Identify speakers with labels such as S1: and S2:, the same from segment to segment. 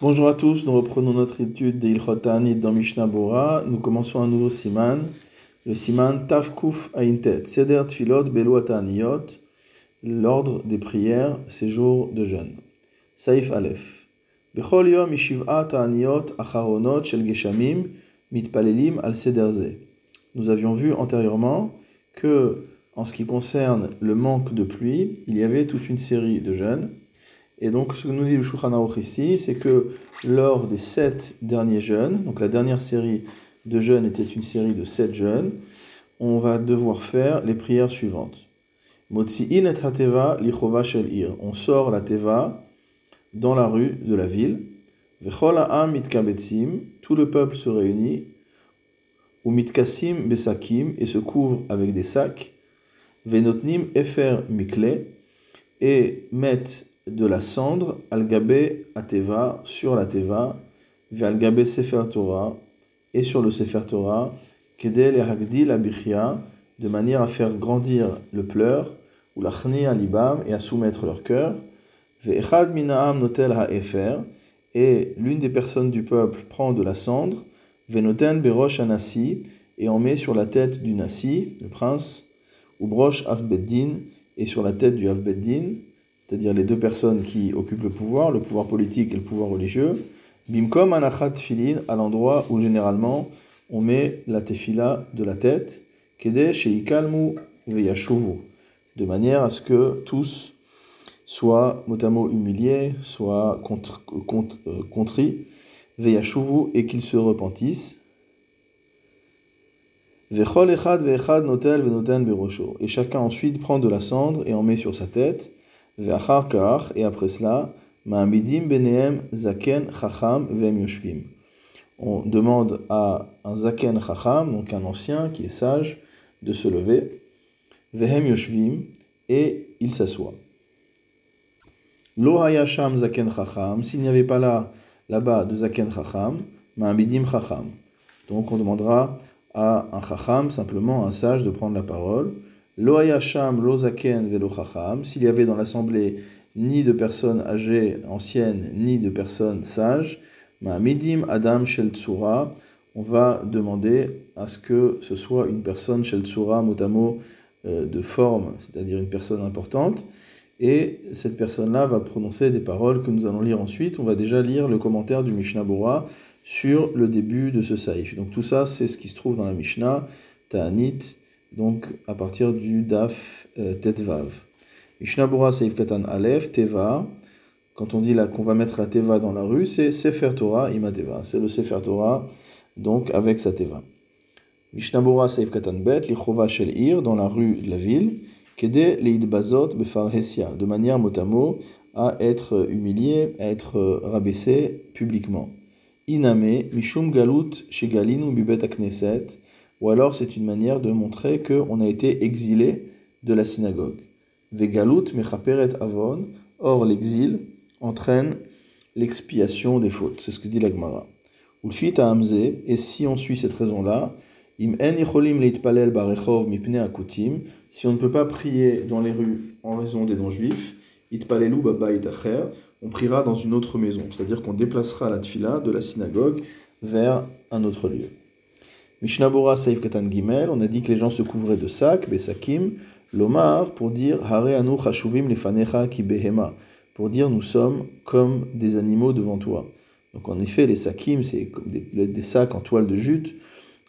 S1: Bonjour à tous, nous reprenons notre étude des Ilchot dans Mishnah Bora. Nous commençons un nouveau siman, le siman Tafkuf Aintet, Seder Tfilot Belu Ta'aniyot, l'ordre des prières, ces jours de jeûne. Saif Aleph. Bechol Yom Yishiv'a Ta'aniyot Acharonot Shel Geshamim Mitpalelim Al Sederze. Nous avions vu antérieurement que, en ce qui concerne le manque de pluie, il y avait toute une série de jeûnes et donc, ce que nous dit le Shulchan ici, c'est que lors des sept derniers jeûnes, donc la dernière série de jeûnes était une série de sept jeûnes, on va devoir faire les prières suivantes. Motzi'in et hateva lichova ir. On sort la teva dans la rue de la ville. Tout le peuple se réunit. Ou mitkasim besakim. Et se couvre avec des sacs. Venotnim efer mikle. Et mettent de la cendre, al-gabé ateva, sur la teva, al-gabé sefer Torah, et sur le sefer Torah, kedel et hagdi la bichia, de manière à faire grandir le pleur, ou la chni libam, et à soumettre leur cœur, ve'echad minaam notel ha'efer, et l'une des personnes du peuple prend de la cendre, venoten berosh anasi, et en met sur la tête du nasi, le prince, ou broche avbeddin, et sur la tête du avbeddin, c'est-à-dire les deux personnes qui occupent le pouvoir, le pouvoir politique et le pouvoir religieux, bimkom anachat filin, à l'endroit où généralement on met la tefila de la tête, kede sheikalmu veyashuvu, de manière à ce que tous soient motamo humiliés, soient contre, euh, contris, veyashuvu, et qu'ils se repentissent. Vechol echad notel. Et chacun ensuite prend de la cendre et en met sur sa tête et après cela, benehem zaken chacham yoshvim. On demande à un zaken chacham, donc un ancien qui est sage, de se lever, vehem yoshvim, et il s'assoit. Lo hayasham zaken chacham, s'il n'y avait pas là, là-bas, de zaken chacham, ma'amidim chacham. Donc on demandera à un chacham, simplement un sage, de prendre la parole. Lo lo zaken velo. S'il y avait dans l'assemblée ni de personnes âgées, anciennes, ni de personnes sages, ma midim adam shel tsura, on va demander à ce que ce soit une personne shel tsura, motamo, euh, de forme, c'est-à-dire une personne importante. Et cette personne-là va prononcer des paroles que nous allons lire ensuite. On va déjà lire le commentaire du Mishnah Bora sur le début de ce saïf. Donc tout ça, c'est ce qui se trouve dans la Mishnah, Ta'anit, donc à partir du Daf euh, Tetvav. Ishnabura Seif Katan Aleph, Teva, quand on dit qu'on va mettre la Teva dans la rue, c'est Sefer Torah Imateva, c'est le Sefer Torah, donc avec sa Teva. Mishnabura Seif Katan Bet, Lichova Shel Ir, dans la rue de la ville, Kede Leid Bazot Befar Hesia, de manière motamo à être humilié, à être rabaissé publiquement. Iname, Mishum Galut Shegalinu Bibet Akneset, ou alors c'est une manière de montrer qu'on a été exilé de la synagogue. Vegalut mechaperet avon, or l'exil entraîne l'expiation des fautes. C'est ce que dit l'Agmara. Ulfit Hamze, et si on suit cette raison-là, im en leitpalel barechov mipne akutim, si on ne peut pas prier dans les rues en raison des non-juifs, itpalelu itacher, on priera dans une autre maison, c'est-à-dire qu'on déplacera la tfila de la synagogue vers un autre lieu. Mishnabura Saif Katan Gimel, on a dit que les gens se couvraient de sacs, Besakim, Lomar, pour dire Hare Anu Chashuvim Lefanecha Ki Behema, pour dire nous sommes comme des animaux devant toi. Donc en effet, les sakim, c'est comme des, sacs en toile de jute,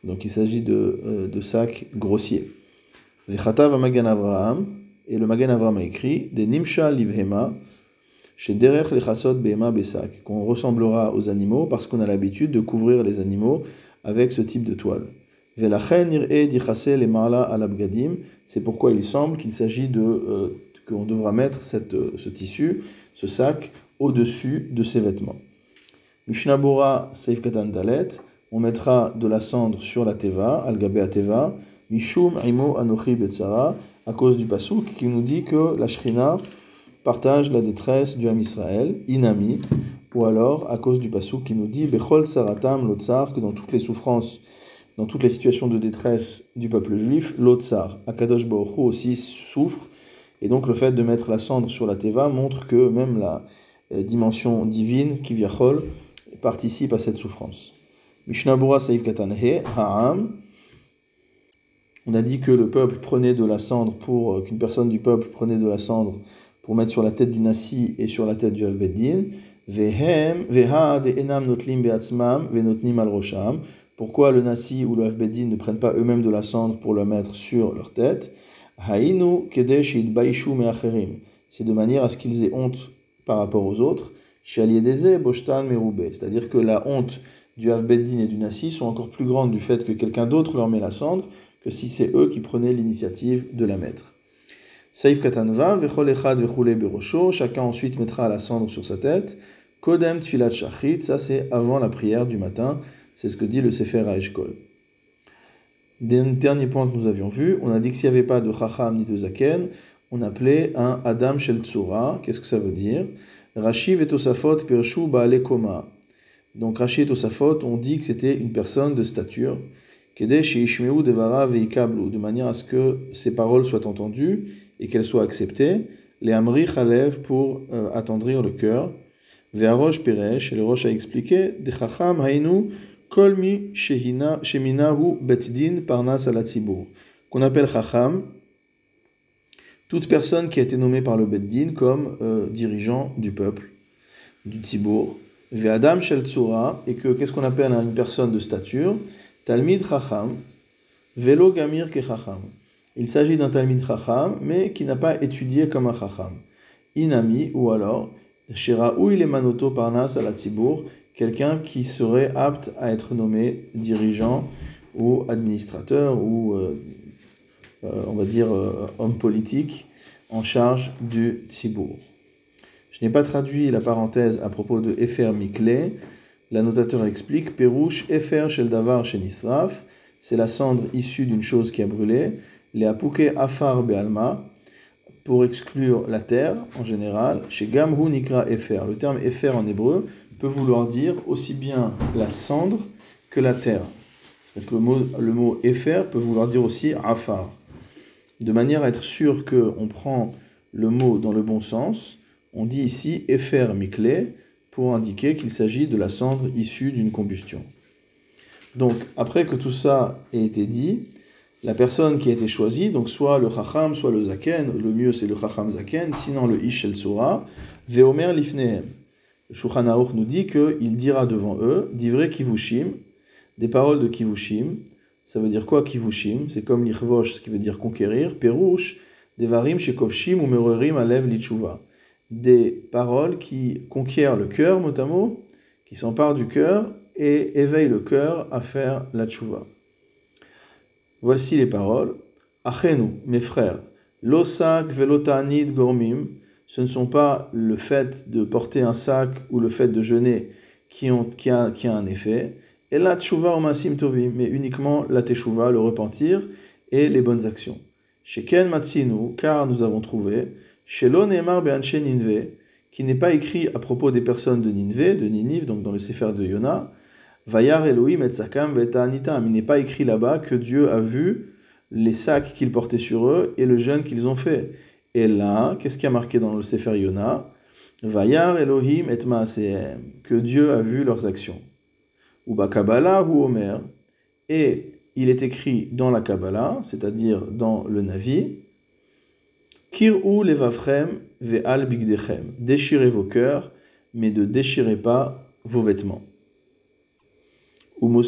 S1: donc il s'agit de, euh, sacs grossiers. Vechatav Magan Avraham, et le Magan Avraham a écrit Des Nimsha Livhema, chez Derech Behema Besak, qu'on ressemblera aux animaux parce qu'on a l'habitude de couvrir les animaux avec ce type de toile. C'est pourquoi il semble qu'il s'agit de euh, qu'on devra mettre cette, euh, ce tissu, ce sac, au-dessus de ses vêtements. Mishnabura Seif Dalet, on mettra de la cendre sur la teva, al teva, Mishum Imo Anochi Betzara, à cause du pasouk qui nous dit que la Shrina partage la détresse du Ham Israël, Inami, ou alors à cause du passou qui nous dit Bechol Saratam Lotsar, que dans toutes les souffrances, dans toutes les situations de détresse du peuple juif, Lotsar, Akadosh Baruch aussi souffre, et donc le fait de mettre la cendre sur la teva montre que même la, dimension divine, qui viachol, participe à cette souffrance. Mishnabura Saïf Katanhe, Ha'am. On a dit que le peuple prenait de la cendre pour, qu'une personne du peuple prenait de la cendre pour mettre sur la tête du Nasi et sur la tête du Avbeddin. Pourquoi le Nasi ou le Avbeddin ne prennent pas eux-mêmes de la cendre pour le mettre sur leur tête? C'est de manière à ce qu'ils aient honte par rapport aux autres. C'est-à-dire que la honte du Avbeddin et du Nasi sont encore plus grandes du fait que quelqu'un d'autre leur met la cendre que si c'est eux qui prenaient l'initiative de la mettre. Saif katanva, vechule berosho, chacun ensuite mettra la cendre sur sa tête. Kodem tfilat shachrit, ça c'est avant la prière du matin, c'est ce que dit le Sefer HaEshkol. Dernier point que nous avions vu, on a dit que s'il n'y avait pas de chacham ni de zaken, on appelait un Adam Shel Tzura. Qu'est-ce que ça veut dire? Rashi et Tosafot Pirshu Baale Koma. Donc Rashi et Tosafot ont dit que c'était une personne de stature. Kede Sheishmeu Devara Veikablu, de manière à ce que ses paroles soient entendues et qu'elles soient acceptées. Les Amri Chalev pour euh, attendrir le cœur. Ve'arosh Peresh, et le Roche a expliqué, de Chacham Betdin qu'on appelle Chacham, toute personne qui a été nommée par le Beddin comme euh, dirigeant du peuple, du Tzibour. Ve'adam Shel et que qu'est-ce qu'on appelle une personne de stature? Talmid Chacham, Velo Gamir Ke Chacham. Il s'agit d'un Talmid Chacham, mais qui n'a pas étudié comme un Chacham. Inami, ou alors, ou il est manoto parnas à la quelqu'un qui serait apte à être nommé dirigeant ou administrateur ou, euh, euh, on va dire, euh, homme politique en charge du tzibour. Je n'ai pas traduit la parenthèse à propos de Efer Mikle. L'annotateur explique Perouche Efer Shel Davar Nisraf, c'est la cendre issue d'une chose qui a brûlé. Les Apuke Afar Bealma, pour exclure la terre en général, chez Gamhu Nikra Efer. Le terme Efer en hébreu peut vouloir dire aussi bien la cendre que la terre. Le mot, le mot Efer peut vouloir dire aussi Afar. De manière à être sûr qu'on prend le mot dans le bon sens, on dit ici Efer Mikle pour indiquer qu'il s'agit de la cendre issue d'une combustion. Donc, après que tout ça ait été dit, la personne qui a été choisie, donc soit le Chacham, soit le Zaken, le mieux c'est le Chacham Zaken, sinon le Ish El Sura, Veomer Lifnehem. Shulchan nous dit qu'il dira devant eux, divrei kivushim, des paroles de kivushim. Ça veut dire quoi kivushim? C'est comme l'irvosh, ce qui veut dire conquérir. Perush, devarim shekovshim ou mererim alev lichuva. Des paroles qui conquièrent le cœur, mot à mot, qui s'emparent du cœur et éveillent le cœur à faire la tchouva. Voici les paroles. Achenu, mes frères, losak velotanid gormim, ce ne sont pas le fait de porter un sac ou le fait de jeûner qui, ont, qui, a, qui a un effet, et la tchouva o masim tovim, mais uniquement la teshuva, le repentir et les bonnes actions. Sheken matsinu, car nous avons trouvé, shelo neemar be'anche ninve, qui n'est pas écrit à propos des personnes de Ninve, de Ninive, donc dans le Sefer de Yona, Vayar Elohim et Sakam anitam. Il n'est pas écrit là-bas que Dieu a vu les sacs qu'ils portaient sur eux et le jeûne qu'ils ont fait. Et là, qu'est-ce qui a marqué dans le Sefer Yona Vayar Elohim et Maasehem, que Dieu a vu leurs actions. Ou Kabbalah ou Omer. Et il est écrit dans la Kabbalah, c'est-à-dire dans le Navi, Kir'u levavchem ve'al bigdechem. Déchirez vos cœurs, mais ne déchirez pas vos vêtements. Ou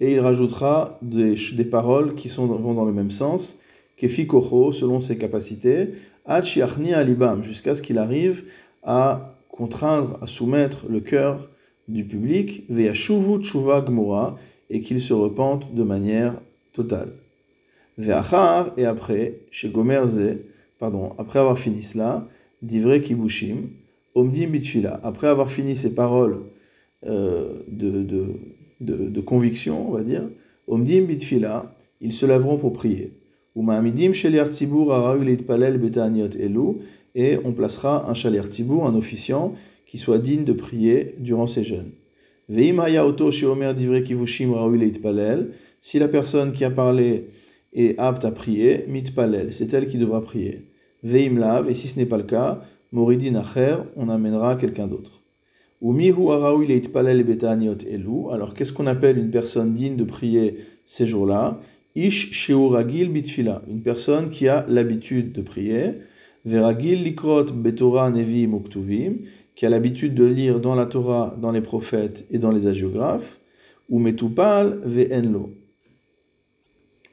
S1: et il rajoutera des, des paroles qui sont, vont dans le même sens, Kefi Kocho, selon ses capacités, Achiachni Alibam, jusqu'à ce qu'il arrive à contraindre, à soumettre le cœur du public, Ve'ashuvu Tshuva Gmura, et qu'il se repente de manière totale. Ve'achar, et après, chez Gomerze, pardon, après avoir fini cela, Divre Kibushim, Omdim Bitfila, après avoir fini ces paroles euh, de, de, de, conviction, on va dire, Omdim bitfila, ils se lèveront pour prier. Ou ma'amidim sheliar tzibur palel betaniot elu, et on placera un shaliar tzibur, un officiant, qui soit digne de prier durant ces jeûnes. Veim oto sheomer divrei kivushim palel, si la personne qui a parlé est apte à prier, mitpalel, c'est elle qui devra prier. Veim lav, et si ce n'est pas le cas, Moridin Acher, on amènera quelqu'un d'autre. Alors, qu'est-ce qu'on appelle une personne digne de prier ces jours-là? Ish sheuragil bitfila. Une personne qui a l'habitude de prier. Veragil likrot nevi muktuvim. Qui a l'habitude de lire dans la Torah, dans les prophètes et dans les agiographes. Ou metupal ve'enlo.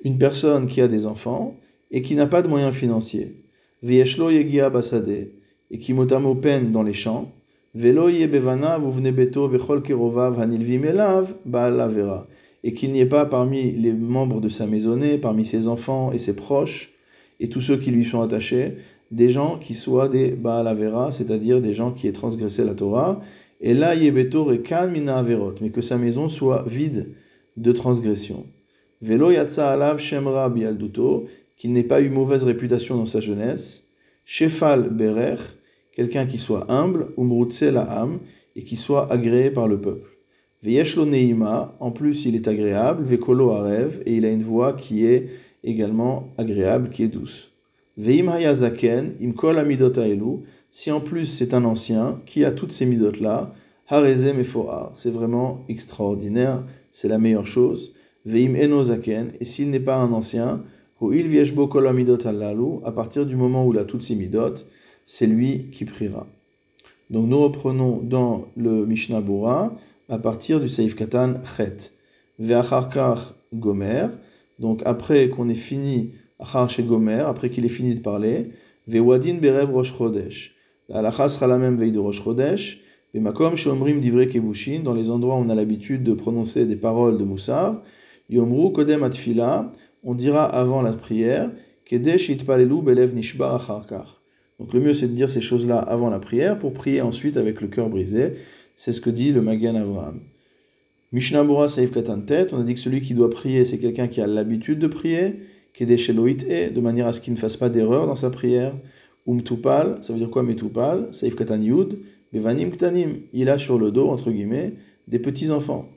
S1: Une personne qui a des enfants et qui n'a pas de moyens financiers. Ve'yeshlo yegia basade. Et qui motamo peine dans les champs Et qu'il n'y ait pas parmi les membres de sa maisonnée, parmi ses enfants et ses proches, et tous ceux qui lui sont attachés, des gens qui soient des baalavera, c'est-à-dire des gens qui aient transgressé la Torah. Et là, yebeto rekan mina averot, mais que sa maison soit vide de transgression. Velo yatsa alav shemra bialduto, qu'il n'ait pas eu mauvaise réputation dans sa jeunesse. Shefal berer, quelqu'un qui soit humble, umrutse la âme, et qui soit agréé par le peuple. Veyeshlo neima, en plus il est agréable, vekolo arev, et il a une voix qui est également agréable, qui est douce. Veim hayazaken, imkol amidot aelu, si en plus c'est un ancien, qui a toutes ces midot là, harezem mefoar, c'est vraiment extraordinaire, c'est la meilleure chose. Veim enozaken, et s'il n'est pas un ancien, ou il vieshbo kol amidot à partir du moment où il a toutes ces midot, c'est lui qui priera. Donc nous reprenons dans le Mishnah Bora à partir du Saif Katan Chet. Ve'acharkar Gomer, donc après qu'on ait fini, Achar chez Gomer, après qu'il ait fini de parler, Ve'wadin Berev Rosh Chodesh. La sera la même veille de Rosh Chodesh, Ve'makom Shomrim Divrei Kebushin, dans les endroits où on a l'habitude de prononcer des paroles de Moussar, Yomru Kodem Atfila, on dira avant la prière, Kedesh Itpalelu Belev Nishbar Acharkar. Donc le mieux c'est de dire ces choses-là avant la prière pour prier ensuite avec le cœur brisé. C'est ce que dit le Magan Avraham. Mishnah Bora Saif Katantet, on a dit que celui qui doit prier c'est quelqu'un qui a l'habitude de prier, qui est et de manière à ce qu'il ne fasse pas d'erreur dans sa prière. Umtupal, ça veut dire quoi Metupal Saif Katan Yud, Bevanim Ktanim, il a sur le dos, entre guillemets, des petits-enfants.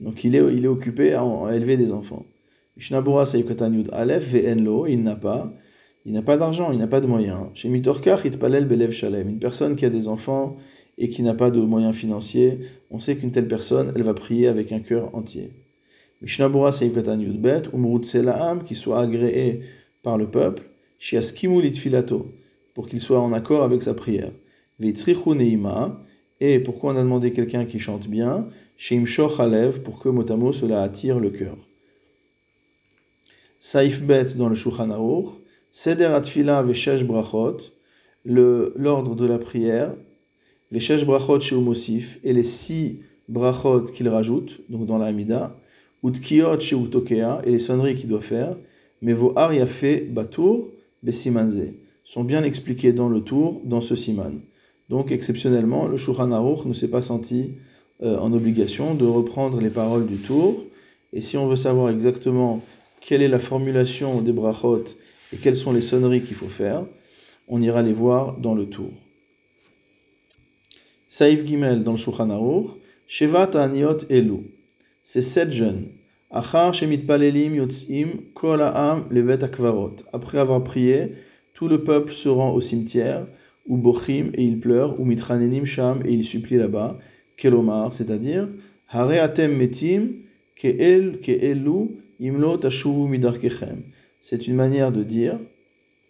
S1: Donc il est, il est occupé à, élever des enfants. Mishnah Bora Saif Katan Yud, Aleph Ve'enlo, il n'a pas. Il n'a pas d'argent, il n'a pas de moyens. Chez Mitorkar, Itpalel Belev Shalem, une personne qui a des enfants et qui n'a pas de moyens financiers, on sait qu'une telle personne, elle va prier avec un cœur entier. Mishnabura Seifkatan Yudbet, Umrut Selaam, qui soit agréé par le peuple, Shiaskimu Litfilato, pour qu'il soit en accord avec sa prière. Vitzrichu Neima, et pourquoi on a demandé quelqu'un qui chante bien, Sheim Shoch Alev, pour que motamo cela attire le cœur. Saif Bet dans le Shulchan Seder Atfila Veshesh Brachot, l'ordre de la prière, Veshesh Brachot chez Mosif, et les six brachot qu'il rajoute, donc dans la Hamida, Utkiot chez Utokea, et les sonneries qu'il doit faire, mais vos Ariafe Batour, Besimanze, sont bien expliqués dans le tour, dans ce siman. Donc exceptionnellement, le Shulchan Aruch ne s'est pas senti euh, en obligation de reprendre les paroles du tour, et si on veut savoir exactement quelle est la formulation des brachot et quelles sont les sonneries qu'il faut faire, on ira les voir dans le tour. Saïf Gimel dans le Shulchan Aruch, Shevat Aniot Elu. C'est sept jeunes. Achar Shemit Palelim Yotzim Kol Ha'am Levet Akvarot. Après avoir prié, tout le peuple se rend au cimetière, ou Bochim et il pleure, ou Mitranenim Sham et il supplie là-bas, Kelomar, c'est-à-dire Hare Atem Metim Ke'el Ke'elu Imlo Tashuvu Midarkechem c'est une manière de dire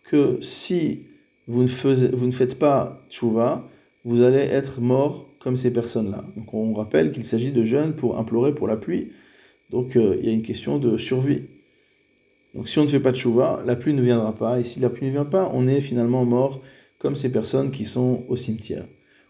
S1: que si vous ne, faites pas tchouva, vous allez être mort comme ces personnes-là. Donc on rappelle qu'il s'agit de jeunes pour implorer pour la pluie. Donc euh, il y a une question de survie. Donc si on ne fait pas tchouva, la pluie ne viendra pas. Et si la pluie ne vient pas, on est finalement mort comme ces personnes qui sont au cimetière.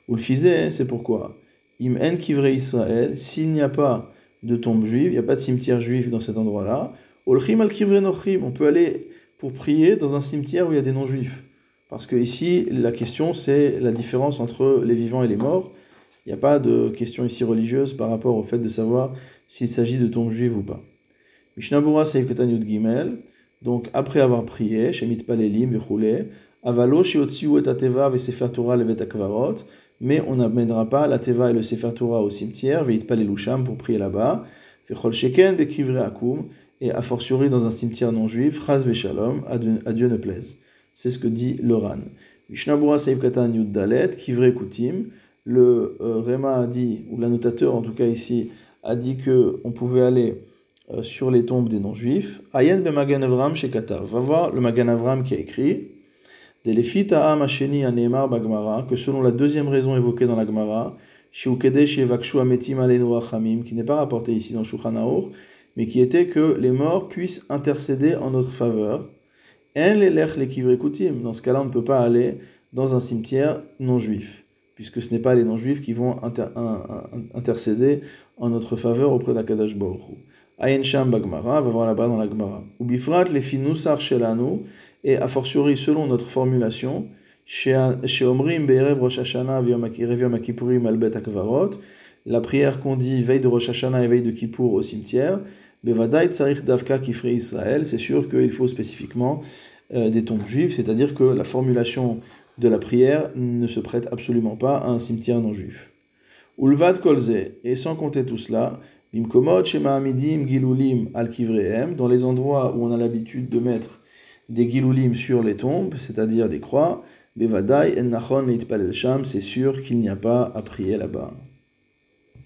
S1: Ou le fizé, c'est pourquoi Im en kivre Israël, s'il n'y a pas de tombe juive, il n'y a pas de cimetière juif dans cet endroit-là, on peut aller pour prier dans un cimetière où il y a des non-juifs. Parce que ici, la question, c'est la différence entre les vivants et les morts. Il n'y a pas de question ici religieuse par rapport au fait de savoir s'il s'agit de tombes juives ou pas. Mishnabura Gimel, donc après avoir prié, Shemit Palelim, Vechule, Avalo, Shiotziu et Ateva, Vesefer Torah, Levet mais on n'amènera pas la Teva et le Sefer Torah au cimetière, Veit Palelusham pour prier là-bas, Sheken, Akum, et a fortiori dans un cimetière non juif, Chaz Veshalom, à Dieu ne plaise. C'est ce que dit Loran. Mishnabura Seif Katan Yud Dalet, Kivre Kutim. Le euh, Réma a dit, ou l'annotateur en tout cas ici, a dit que on pouvait aller euh, sur les tombes des non-juifs. Ayen be Magan Avram chez Qatar. Va voir le Magan Avram qui a écrit que selon la deuxième raison évoquée dans la Gemara, qui n'est pas rapporté ici dans Shulchan mais qui était que les morts puissent intercéder en notre faveur. En les Dans ce cas-là, on ne peut pas aller dans un cimetière non-juif, puisque ce n'est pas les non-juifs qui vont intercéder en notre faveur auprès d'Akadash Baruch Ayen Sham Bagmara, va voir là-bas dans la Gemara. Ubifrat les finusar shelanu, et a fortiori selon notre formulation, chez Omrim Be'erev Rosh Hashanah Yom Akvarot, la prière qu'on dit veille de Rosh Hashanah et veille de Kippour au cimetière, Bevadai Tsarich Davka Kifre Israël, c'est sûr qu'il faut spécifiquement euh, des tombes juives, c'est-à-dire que la formulation de la prière ne se prête absolument pas à un cimetière non juif. Ulvad Kolze, et sans compter tout cela, Bimkomot Shema Amidim Gilulim al Kivrehem, dans les endroits où on a l'habitude de mettre des Gilulim sur les tombes, c'est-à-dire des croix, Bevadai En Nachon Sham, c'est sûr qu'il n'y a pas à prier là-bas.